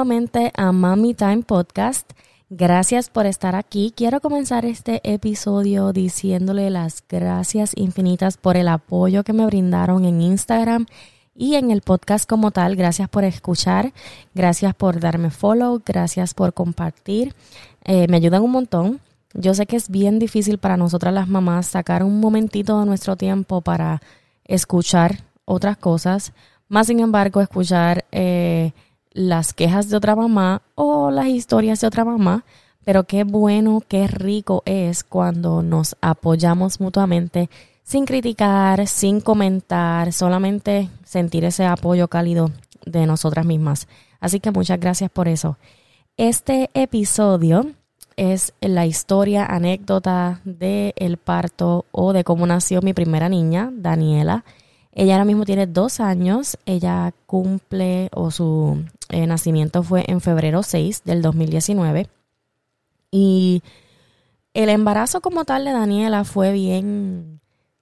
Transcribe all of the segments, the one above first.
Nuevamente a Mommy Time Podcast. Gracias por estar aquí. Quiero comenzar este episodio diciéndole las gracias infinitas por el apoyo que me brindaron en Instagram y en el podcast como tal. Gracias por escuchar, gracias por darme follow, gracias por compartir. Eh, me ayudan un montón. Yo sé que es bien difícil para nosotras las mamás sacar un momentito de nuestro tiempo para escuchar otras cosas, más sin embargo escuchar eh, las quejas de otra mamá o las historias de otra mamá, pero qué bueno, qué rico es cuando nos apoyamos mutuamente sin criticar, sin comentar, solamente sentir ese apoyo cálido de nosotras mismas. Así que muchas gracias por eso. Este episodio es la historia, anécdota del el parto o de cómo nació mi primera niña, Daniela. Ella ahora mismo tiene dos años. Ella cumple o su eh, nacimiento fue en febrero 6 del 2019. Y el embarazo como tal de Daniela fue bien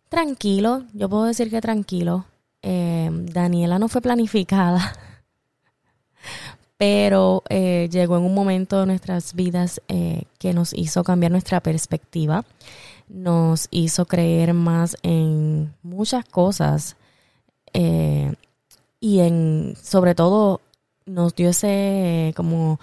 Tranquilo, yo puedo decir que tranquilo. Eh, Daniela no fue planificada, pero eh, llegó en un momento de nuestras vidas eh, que nos hizo cambiar nuestra perspectiva, nos hizo creer más en muchas cosas y en, sobre todo, nos dio ese, como,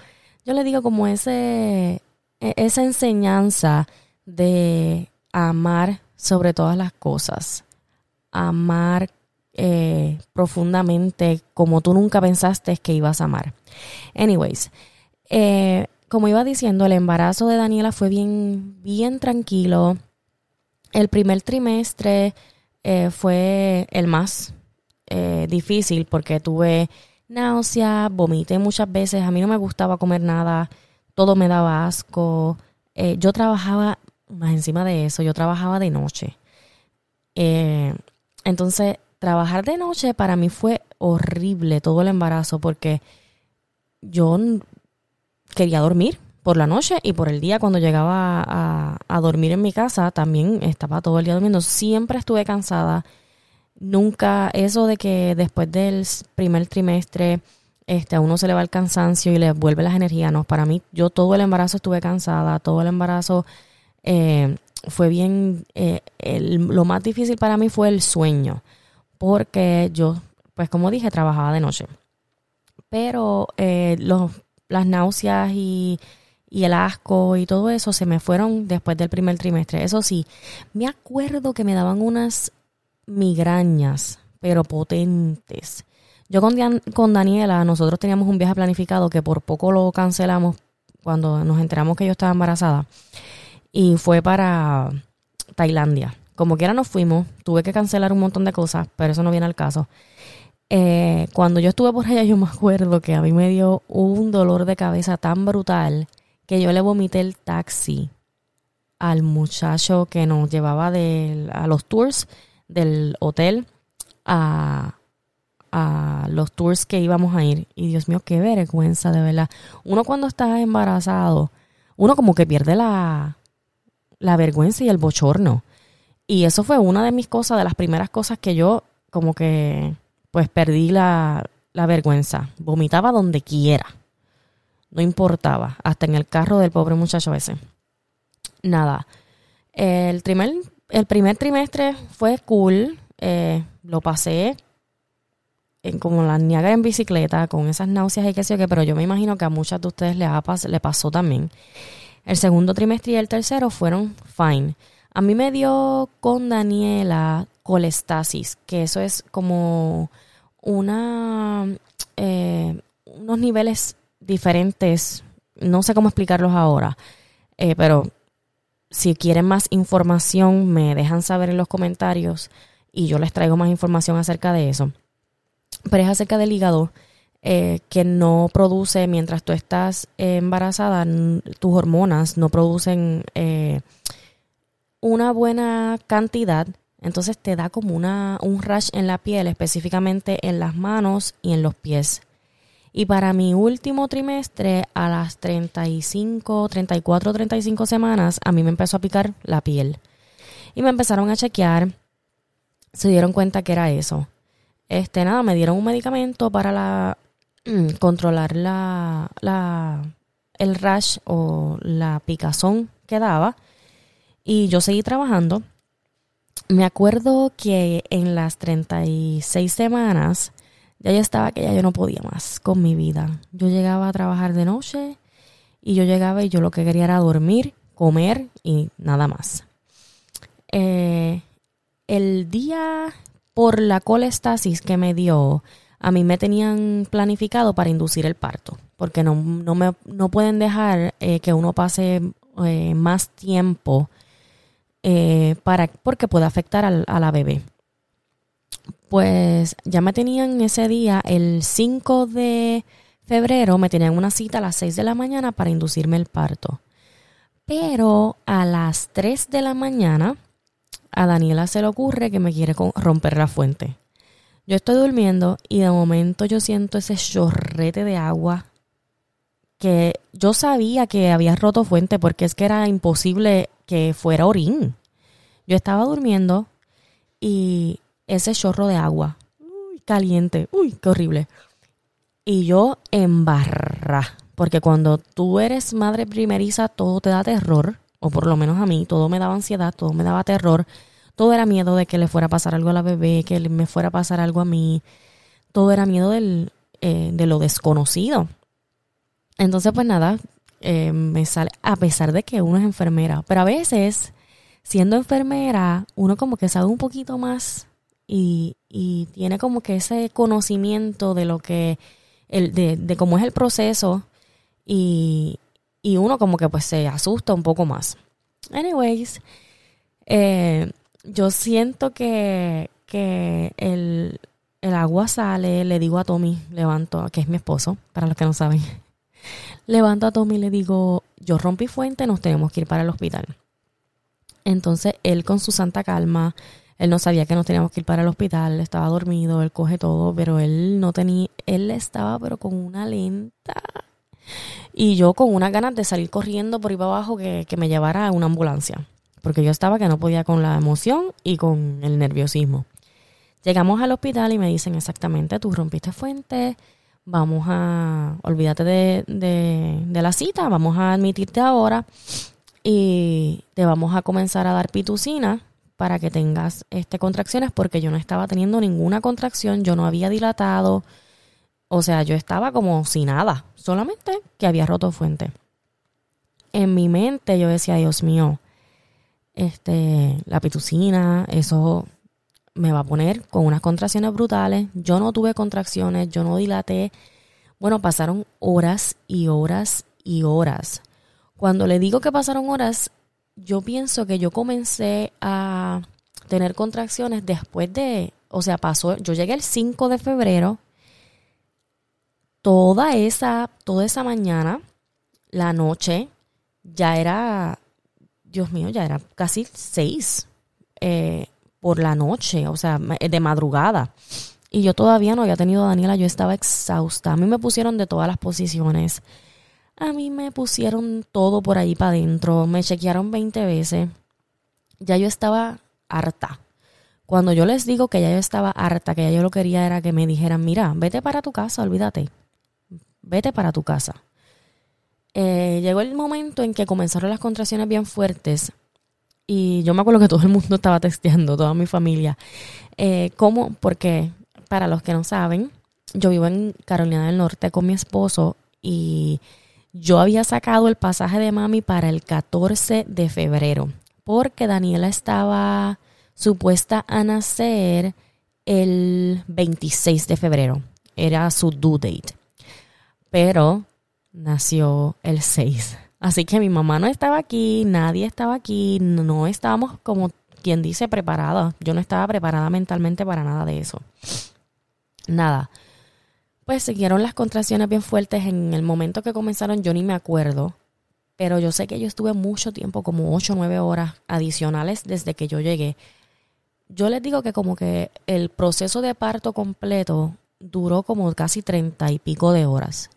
yo le digo, como ese, e-, esa enseñanza de amar sobre todas las cosas. Amar eh, profundamente como tú nunca pensaste que ibas a amar. Anyways, eh, como iba diciendo, el embarazo de Daniela fue bien, bien tranquilo. El primer trimestre eh, fue el más difícil porque tuve náusea, vomité muchas veces, a mí no me gustaba comer nada, todo me daba asco. yo trabajaba más encima de eso, yo trabajaba de noche. Eh, entonces, trabajar de noche para mí fue horrible todo el embarazo porque yo quería dormir por la noche y por el día cuando llegaba a, a, dormir en mi casa también estaba todo el día durmiendo. Siempre estuve cansada. Nunca eso de que después del primer trimestre este, a uno se le va el cansancio y le vuelve las energías. No, para mí yo todo el embarazo estuve cansada, todo el embarazo eh, fue bien, eh, lo más difícil para mí fue el sueño, porque yo, pues como dije, trabajaba de noche. Pero eh, los, las náuseas y, y el asco y todo eso se me fueron después del primer trimestre. Eso sí, me acuerdo que me daban unas migrañas, pero potentes. Yo con, con Daniela, nosotros teníamos un viaje planificado que por poco lo cancelamos cuando nos enteramos que yo estaba embarazada y fue para Tailandia. Como quiera nos fuimos, tuve que cancelar un montón de cosas, pero eso no viene al caso. Eh, cuando yo estuve por allá, yo me acuerdo que a mí me dio un dolor de cabeza tan brutal que yo le vomité el taxi al muchacho que nos llevaba a los tours del hotel a, a los tours que íbamos a ir. Y Dios mío, qué vergüenza, de verdad. Uno cuando está embarazado, uno como que pierde la, la vergüenza y el bochorno. Y eso fue una de mis cosas, de las primeras cosas que yo como que pues perdí la, la vergüenza. Vomitaba donde quiera. No importaba. Hasta en el carro del pobre muchacho ese. Nada. El primer, trimestre fue cool. Eh, lo pasé en, como la niaga en bicicleta, con esas náuseas y qué sé yo qué, pero yo me imagino que a muchas de ustedes les, le pasó también. El segundo trimestre y el tercero fueron fine. A mí me dio con Daniela colestasis, que eso es como una eh, unos niveles diferentes. No sé cómo explicarlos ahora, eh, pero si quieren más información me dejan saber en los comentarios y yo les traigo más información acerca de eso. Pero es acerca del hígado eh, que no produce, mientras tú estás embarazada, tus hormonas no producen eh, una buena cantidad, entonces te da como una, un rash en la piel, específicamente en las manos y en los pies. Y para mi último trimestre, a las 35, 34, 35 semanas, a mí me empezó a picar la piel. Y me empezaron a chequear, se dieron cuenta que era eso. Este, nada, me dieron un medicamento para la controlar la, la, el rash o la picazón que daba. Y yo seguí trabajando. Me acuerdo que en las 36 semanas ya yo estaba que ya yo no podía más con mi vida. Yo llegaba a trabajar de noche y yo llegaba y yo lo que quería era dormir, comer y nada más. Eh, el día por la colestasis que me dio, a mí me tenían planificado para inducir el parto, porque no, no, me, no pueden dejar eh, que uno pase eh, más tiempo para, porque puede afectar a la bebé. Pues ya me tenían ese día, el 5 de febrero, me tenían una cita a las 6 de la mañana para inducirme el parto. Pero a las 3 de la mañana, a Daniela se le ocurre que me quiere romper la fuente. Yo estoy durmiendo y de momento yo siento ese chorrete de agua que yo sabía que había roto fuente porque es que era imposible que fuera orín. Yo estaba durmiendo y ese chorro de agua, uy, caliente, uy, qué horrible. Y yo en barra, porque cuando tú eres madre primeriza todo te da terror, o por lo menos a mí, todo me daba ansiedad, todo me daba terror, todo era miedo de que le fuera a pasar algo a la bebé, que me fuera a pasar algo a mí, todo era miedo del, eh, de lo desconocido. Entonces, pues nada, eh, me sale, a pesar de que uno es enfermera, pero a veces, siendo enfermera, uno como que sabe un poquito más y, y tiene como que ese conocimiento de lo que, el, de, de cómo es el proceso y, y uno como que pues se asusta un poco más. Anyways, eh, yo siento que, que el, el, agua sale, le digo a Tommy, levanto, que es mi esposo, para los que no saben, levanto a Tommy y le digo, yo rompí fuente, nos tenemos que ir para el hospital. Entonces él con su santa calma él no sabía que nos teníamos que ir para el hospital, estaba dormido, él coge todo, pero él no tenía, él estaba pero con una lenta. Y yo con unas ganas de salir corriendo por ahí para abajo que, que me llevara a una ambulancia. Porque yo estaba que no podía con la emoción y con el nerviosismo. Llegamos al hospital y me dicen exactamente, tú rompiste fuente, vamos a, olvídate de, de, de la cita, vamos a admitirte ahora y te vamos a comenzar a dar pitucina para que tengas este, contracciones porque yo no estaba teniendo ninguna contracción, yo no había dilatado, o sea, yo estaba como sin nada, solamente que había roto fuente. En mi mente yo decía, Dios mío, este, la pitucina, eso me va a poner con unas contracciones brutales. Yo no tuve contracciones, yo no dilaté. Bueno, pasaron horas y horas y horas. Cuando le digo que pasaron horas, yo pienso que yo comencé a tener contracciones después de, o sea, pasó, yo llegué el 5 de febrero, toda esa, toda esa mañana, la noche, ya era, Dios mío, ya era casi 6 eh, por la noche, o sea, de madrugada. Y yo todavía no había tenido a Daniela, yo estaba exhausta. A mí me pusieron de todas las posiciones. A mí me pusieron todo por ahí para adentro, me chequearon 20 veces. Ya yo estaba harta. Cuando yo les digo que ya yo estaba harta, que ya yo lo quería era que me dijeran, mira, vete para tu casa, olvídate. Vete para tu casa. Eh, llegó el momento en que comenzaron las contracciones bien fuertes y yo me acuerdo que todo el mundo estaba testeando, toda mi familia. Eh, ¿Cómo? Porque, para los que no saben, yo vivo en Carolina del Norte con mi esposo y yo había sacado el pasaje de mami para el 14 de febrero, porque Daniela estaba supuesta a nacer el 26 de febrero. Era su due date. Pero nació el 6. Así que mi mamá no estaba aquí, nadie estaba aquí, no estábamos como quien dice preparada. Yo no estaba preparada mentalmente para nada de eso. Nada. Pues siguieron las contracciones bien fuertes. En el momento que comenzaron yo ni me acuerdo. Pero yo sé que yo estuve mucho tiempo, como 8 o 9 horas adicionales desde que yo llegué. Yo les digo que como que el proceso de parto completo duró como casi 30 y pico de horas.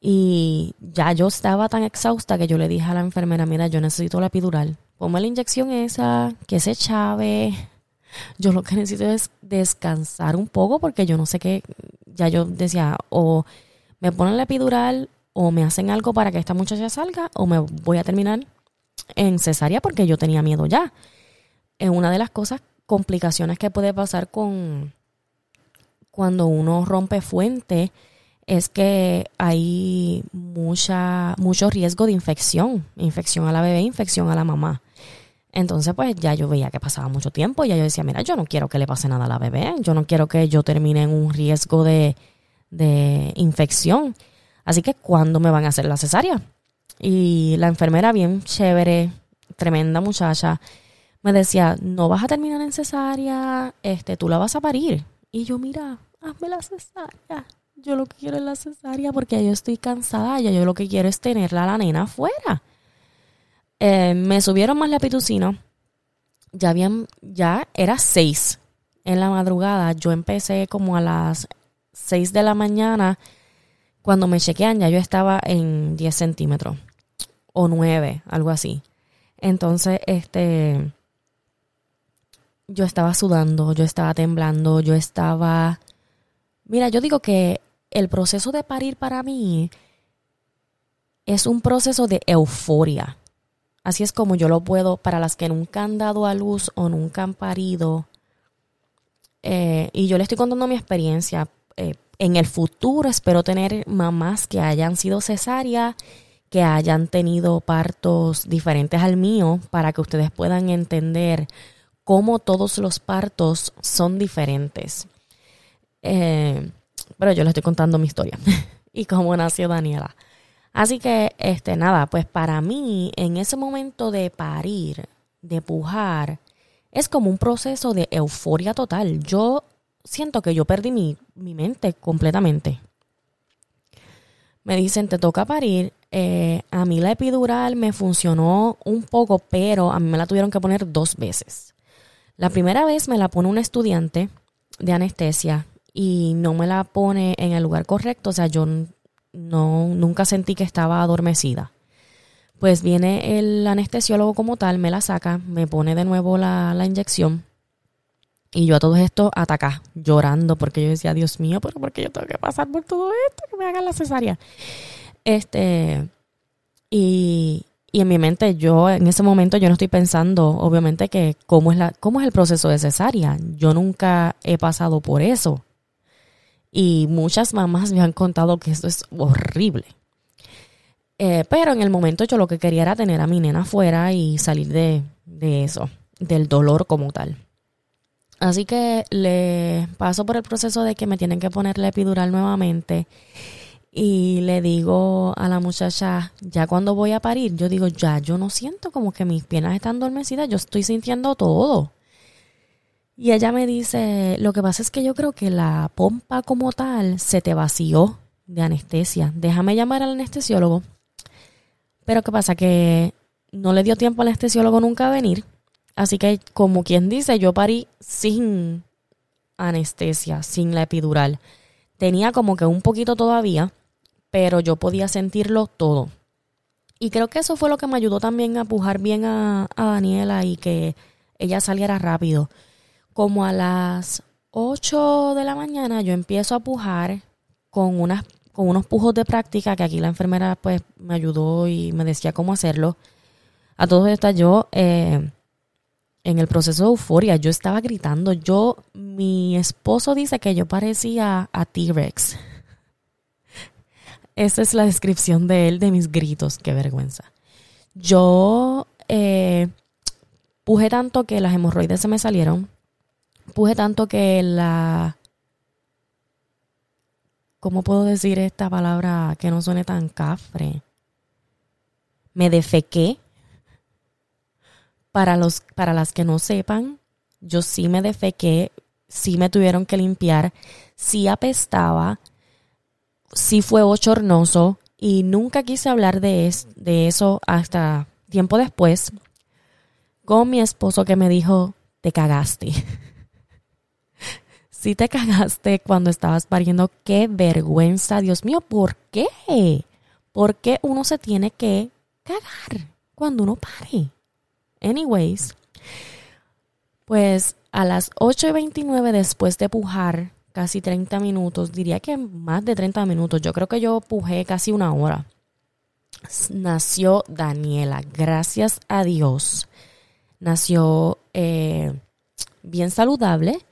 Y ya yo estaba tan exhausta que yo le dije a la enfermera, mira, yo necesito la epidural. Ponme la inyección esa, que se chave. Yo lo que necesito es descansar un poco porque yo no sé qué, ya yo decía, o me ponen la epidural o me hacen algo para que esta muchacha salga o me voy a terminar en cesárea porque yo tenía miedo ya. Es una de las cosas, complicaciones que puede pasar con cuando uno rompe fuente es que hay mucha, mucho riesgo de infección, infección a la bebé, infección a la mamá. Entonces, pues ya yo veía que pasaba mucho tiempo y ya yo decía, mira, yo no quiero que le pase nada a la bebé, yo no quiero que yo termine en un riesgo de, de infección. Así que, ¿cuándo me van a hacer la cesárea? Y la enfermera, bien chévere, tremenda muchacha, me decía, no vas a terminar en cesárea, este, tú la vas a parir. Y yo, mira, hazme la cesárea. Yo lo que quiero es la cesárea porque yo estoy cansada, ya yo lo que quiero es tenerla a la nena afuera. Eh, me subieron más la pitucina. Ya habían, ya era seis en la madrugada. Yo empecé como a las seis de la mañana. Cuando me chequean ya yo estaba en 10 centímetros o 9, algo así. Entonces, este, yo estaba sudando, yo estaba temblando, yo estaba... Mira, yo digo que el proceso de parir para mí es un proceso de euforia. Así es como yo lo puedo, para las que nunca han dado a luz o nunca han parido, eh, y yo le estoy contando mi experiencia. Eh, en el futuro espero tener mamás que hayan sido cesáreas, que hayan tenido partos diferentes al mío, para que ustedes puedan entender cómo todos los partos son diferentes. Eh, pero yo le estoy contando mi historia y cómo nació Daniela. Así que, este, nada, pues para mí, en ese momento de parir, de pujar, es como un proceso de euforia total. Yo siento que yo perdí mi, mente completamente. Me dicen, te toca parir. Eh, a mí la epidural me funcionó un poco, pero a mí me la tuvieron que poner dos veces. La primera vez me la pone un estudiante de anestesia y no me la pone en el lugar correcto. O sea, yo no, nunca sentí que estaba adormecida. Pues viene el anestesiólogo como tal, me la saca, me pone de nuevo la, la inyección. Y yo a todo esto ataca, llorando, porque yo decía, Dios mío, pero ¿por qué yo tengo que pasar por todo esto? Que me hagan la cesárea. Este, y, y en mi mente, yo en ese momento yo no estoy pensando, obviamente, que cómo es, la, cómo es el proceso de cesárea. Yo nunca he pasado por eso. Y muchas mamás me han contado que esto es horrible. Eh, pero en el momento yo lo que quería era tener a mi nena afuera y salir de, de eso, del dolor como tal. Así que le paso por el proceso de que me tienen que poner la epidural nuevamente. Y le digo a la muchacha, ya cuando voy a parir, yo digo, ya yo no siento como que mis piernas están adormecidas, yo estoy sintiendo todo. Y ella me dice, lo que pasa es que yo creo que la pompa como tal se te vació de anestesia. Déjame llamar al anestesiólogo. Pero ¿qué pasa? Que no le dio tiempo al anestesiólogo nunca a venir. Así que, como quien dice, yo parí sin anestesia, sin la epidural. Tenía como que un poquito todavía, pero yo podía sentirlo todo. Y creo que eso fue lo que me ayudó también a pujar bien a, a Daniela y que ella saliera rápido como a las 8 de la mañana yo empiezo a pujar con, unas, con unos pujos de práctica que aquí la enfermera pues me ayudó y me decía cómo hacerlo. A todos esto yo eh, en el proceso de euforia, yo estaba gritando. Yo, mi esposo dice que yo parecía a T-Rex. Esa es la descripción de él, de mis gritos. Qué vergüenza. Yo eh, puje tanto que las hemorroides se me salieron puse tanto que la... ¿Cómo puedo decir esta palabra que no suene tan cafre? Me defequé. Para, los, para las que no sepan, yo sí me defequé, sí me tuvieron que limpiar, sí apestaba, sí fue bochornoso y nunca quise hablar de, de eso hasta tiempo después con mi esposo que me dijo, te cagaste. si te cagaste cuando estabas pariendo, qué vergüenza, Dios mío, ¿por qué? ¿Por qué uno se tiene que cagar cuando uno pare? Anyways, pues a las 8 y 29 después de pujar casi 30 minutos, diría que más de 30 minutos, yo creo que yo pujé casi una hora. Nació Daniela, gracias a Dios. Nació eh, bien saludable.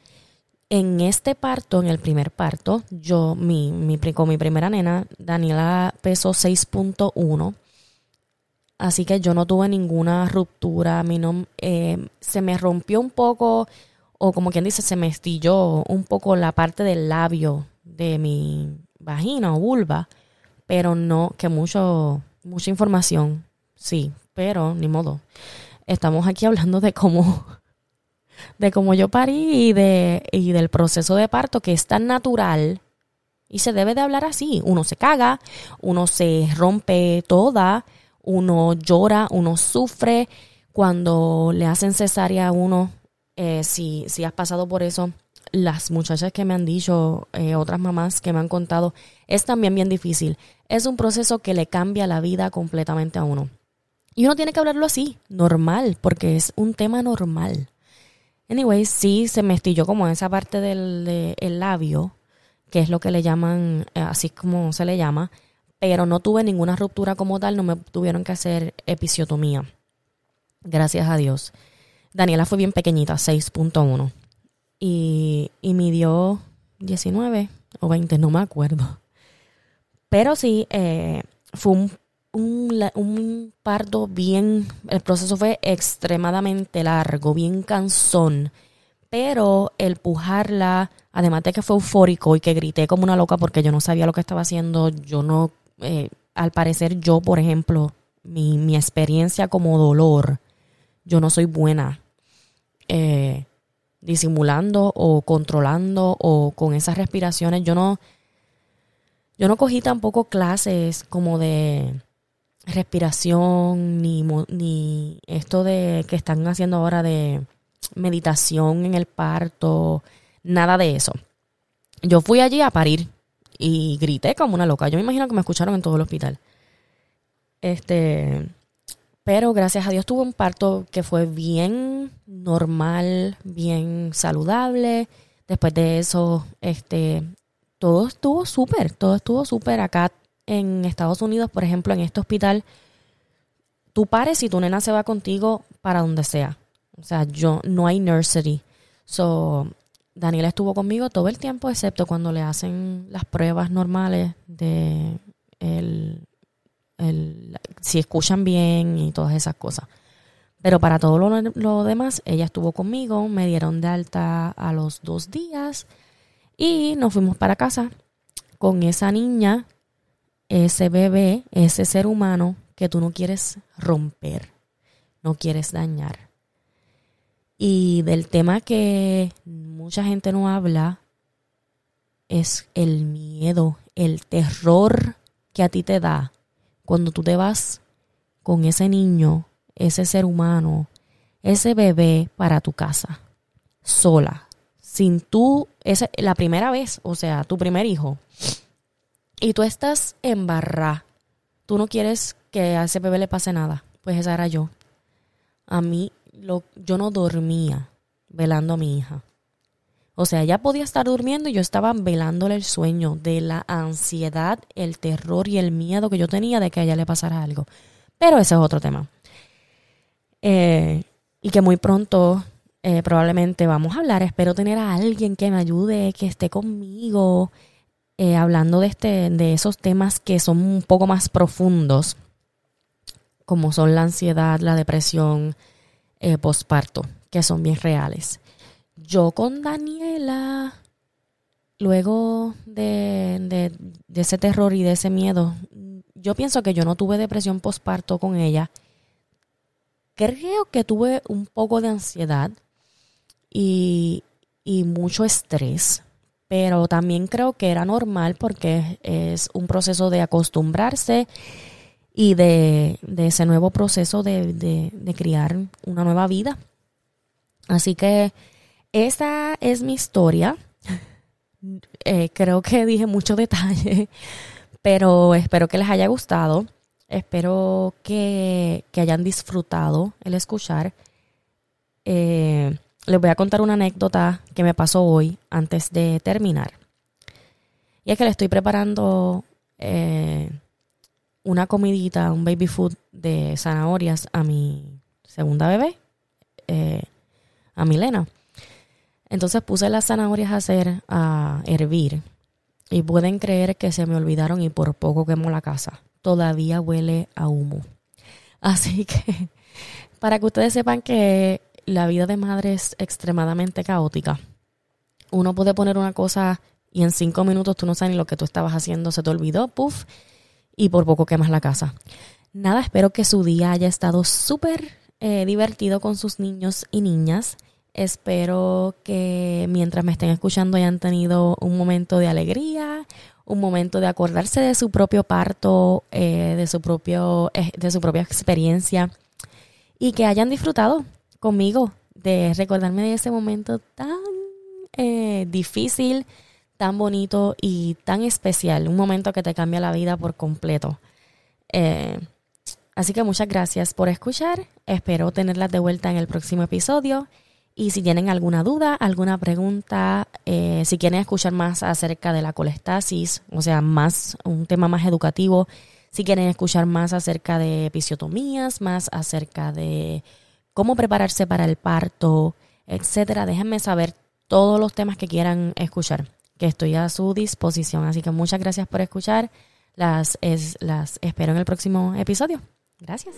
En este parto, en el primer parto, yo, mi, mi, con mi primera nena, Daniela pesó 6.1 Así que yo no tuve ninguna ruptura, mí no, eh, se me rompió un poco, o como quien dice, se me estilló un poco la parte del labio de mi vagina o vulva, pero no, que mucho, mucha información, sí, pero ni modo. Estamos aquí hablando de cómo, de cómo yo parí y, de, y del proceso de parto que es tan natural y se debe de hablar así. Uno se caga, uno se rompe toda, uno llora, uno sufre cuando le hacen cesárea a uno. Eh, si, si has pasado por eso, las muchachas que me han dicho, eh, otras mamás que me han contado, es también bien difícil. Es un proceso que le cambia la vida completamente a uno. Y uno tiene que hablarlo así, normal, porque es un tema normal. Anyway, sí se me estilló como esa parte del labio, que es lo que le llaman, eh, así como se le llama, pero no tuve ninguna ruptura como tal, no me tuvieron que hacer episiotomía. Gracias a Dios. Daniela fue bien pequeñita, 6.1. Y, y midió 19 o 20, no me acuerdo. Pero sí, eh, fue un, un, un, parto bien, el proceso fue extremadamente largo, bien cansón. Pero el pujarla, además de que fue eufórico y que grité como una loca porque yo no sabía lo que estaba haciendo, yo no eh, al parecer yo, por ejemplo, mi, mi, experiencia como dolor, yo no soy buena eh, disimulando o controlando o con esas respiraciones. Yo no, yo no cogí tampoco clases como de respiración ni, ni esto de que están haciendo ahora de meditación en el parto, nada de eso. Yo fui allí a parir y grité como una loca. Yo me imagino que me escucharon en todo el hospital. Este, pero gracias a Dios tuve un parto que fue bien normal, bien saludable. Después de eso, este, todo estuvo súper, todo estuvo súper. Acá en Estados Unidos, por ejemplo, en este hospital, tú pares y tu nena se va contigo para donde sea. O sea, yo no hay nursery. So, Daniela estuvo conmigo todo el tiempo, excepto cuando le hacen las pruebas normales de el, si escuchan bien y todas esas cosas. Pero para todo lo, lo, demás, ella estuvo conmigo, me dieron de alta a los dos días y nos fuimos para casa con esa niña, ese bebé, ese ser humano que tú no quieres romper, no quieres dañar. Y del tema que mucha gente no habla es el miedo, el terror que a ti te da cuando tú te vas con ese niño, ese ser humano, ese bebé para tu casa, sola, sin tú, es la primera vez, o sea, tu primer hijo, y tú estás en barra, tú no quieres que a ese bebé le pase nada, pues esa era yo. A mí yo no dormía velando a mi hija. O sea, ella podía estar durmiendo y yo estaba velándole el sueño de la ansiedad, el terror y el miedo que yo tenía de que a ella le pasara algo. Pero ese es otro tema. Eh, y que muy pronto eh, probablemente vamos a hablar. Espero tener a alguien que me ayude, que esté conmigo, eh, hablando de, este, de esos temas que son un poco más profundos, como son la ansiedad, la depresión, eh, posparto, que son bien reales. Yo con Daniela, luego de, de, ese terror y de ese miedo, yo pienso que yo no tuve depresión posparto con ella. Creo que tuve un poco de ansiedad y, y mucho estrés, pero también creo que era normal porque es un proceso de acostumbrarse y de, ese nuevo proceso de, de, criar una nueva vida. Así que esa es mi historia. Eh, creo que dije mucho detalle, pero espero que les haya gustado. Espero que, hayan disfrutado el escuchar. Eh, les voy a contar una anécdota que me pasó hoy antes de terminar. Y es que le estoy preparando eh, una comidita, un baby food de zanahorias a mi segunda bebé, eh, a Milena. Entonces puse las zanahorias a hacer, a hervir. Y pueden creer que se me olvidaron y por poco quemó la casa. Todavía huele a humo. Así que, para que ustedes sepan que la vida de madre es extremadamente caótica. Uno puede poner una cosa y en cinco minutos tú no sabes ni lo que tú estabas haciendo, se te olvidó, puff, y por poco quemas la casa. Nada, espero que su día haya estado súper eh, divertido con sus niños y niñas. Espero que mientras me estén escuchando hayan tenido un momento de alegría, un momento de acordarse de su propio parto, eh, de, su propio, eh, de su propia experiencia y que hayan disfrutado conmigo de recordarme de ese momento tan difícil, tan bonito y tan especial, un momento que te cambia la vida por completo. Eh, así que muchas gracias por escuchar, espero tenerlas de vuelta en el próximo episodio. Y si tienen alguna duda, alguna pregunta, eh, si quieren escuchar más acerca de la colestasis, o sea, más un tema más educativo, si quieren escuchar más acerca de episiotomías, más acerca de cómo prepararse para el parto, etcétera, déjenme saber todos los temas que quieran escuchar que estoy a su disposición. Así que muchas gracias por escuchar. Las, es, las espero en el próximo episodio. Gracias.